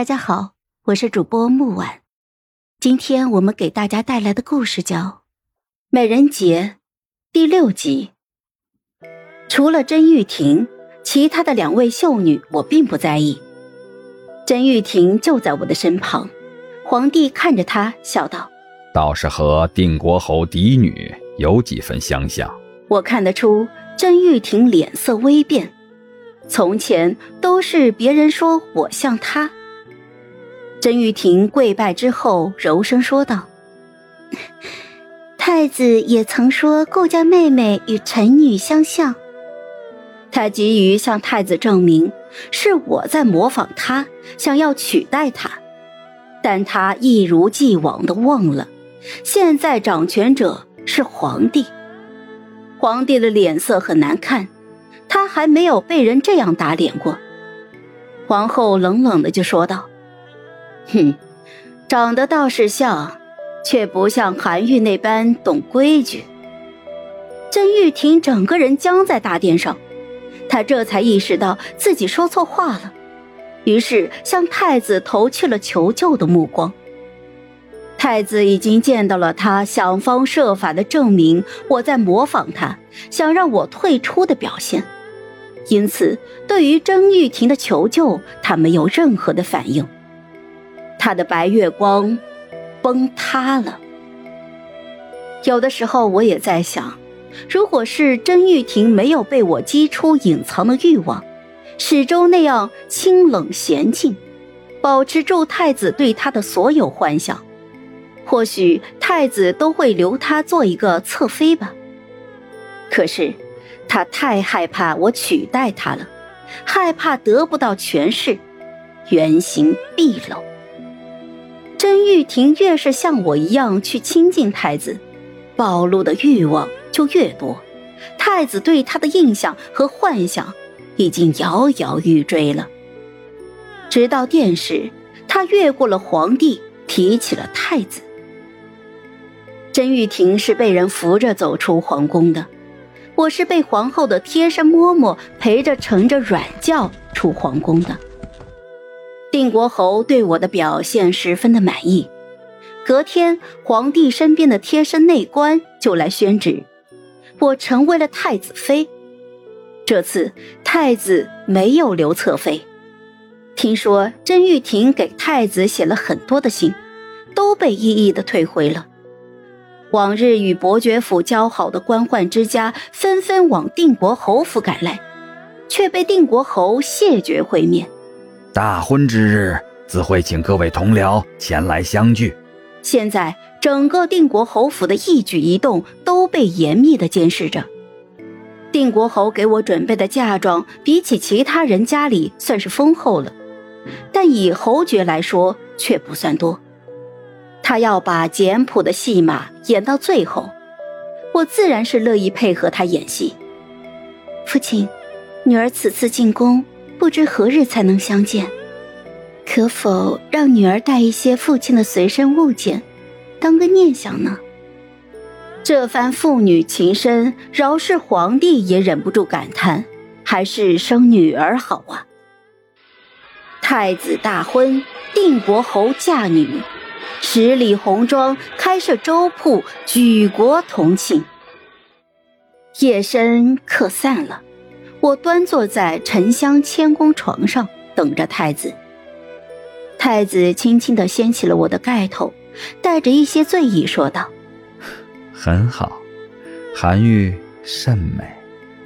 大家好，我是主播木婉。今天我们给大家带来的故事叫《美人节》第六集。除了甄玉婷，其他的两位秀女我并不在意。甄玉婷就在我的身旁，皇帝看着她笑道：“倒是和定国侯嫡女有几分相像。”我看得出甄玉婷脸色微变，从前都是别人说我像她。甄玉婷跪拜之后，柔声说道：“太子也曾说顾家妹妹与臣女相像。他急于向太子证明是我在模仿他，想要取代他，但他一如既往的忘了，现在掌权者是皇帝。皇帝的脸色很难看，他还没有被人这样打脸过。”皇后冷冷的就说道。哼，长得倒是像，却不像韩愈那般懂规矩。甄玉婷整个人僵在大殿上，她这才意识到自己说错话了，于是向太子投去了求救的目光。太子已经见到了他想方设法的证明我在模仿他，想让我退出的表现，因此对于甄玉婷的求救，他没有任何的反应。他的白月光崩塌了。有的时候，我也在想，如果是甄玉婷没有被我激出隐藏的欲望，始终那样清冷娴静，保持住太子对她的所有幻想，或许太子都会留她做一个侧妃吧。可是，他太害怕我取代他了，害怕得不到权势，原形毕露。甄玉婷越是像我一样去亲近太子，暴露的欲望就越多。太子对她的印象和幻想已经摇摇欲坠了。直到殿试，他越过了皇帝，提起了太子。甄玉婷是被人扶着走出皇宫的，我是被皇后的贴身嬷嬷陪着乘着软轿出皇宫的。定国侯对我的表现十分的满意，隔天皇帝身边的贴身内官就来宣旨，我成为了太子妃。这次太子没有留侧妃，听说甄玉婷给太子写了很多的信，都被一一的退回了。往日与伯爵府交好的官宦之家纷纷往定国侯府赶来，却被定国侯谢绝会面。大婚之日，自会请各位同僚前来相聚。现在，整个定国侯府的一举一动都被严密的监视着。定国侯给我准备的嫁妆，比起其他人家里算是丰厚了，但以侯爵来说却不算多。他要把简朴的戏码演到最后，我自然是乐意配合他演戏。父亲，女儿此次进宫。不知何日才能相见，可否让女儿带一些父亲的随身物件，当个念想呢？这番父女情深，饶是皇帝也忍不住感叹：还是生女儿好啊！太子大婚，定国侯嫁女，十里红妆，开设粥铺，举国同庆。夜深客散了。我端坐在沉香千宫床上，等着太子。太子轻轻的掀起了我的盖头，带着一些醉意说道：“很好，韩愈甚美。”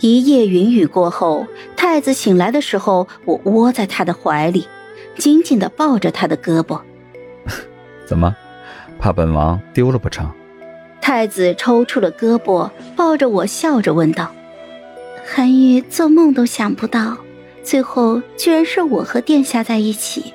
一夜云雨过后，太子醒来的时候，我窝在他的怀里，紧紧的抱着他的胳膊。怎么，怕本王丢了不成？太子抽出了胳膊，抱着我，笑着问道。韩愈做梦都想不到，最后居然是我和殿下在一起。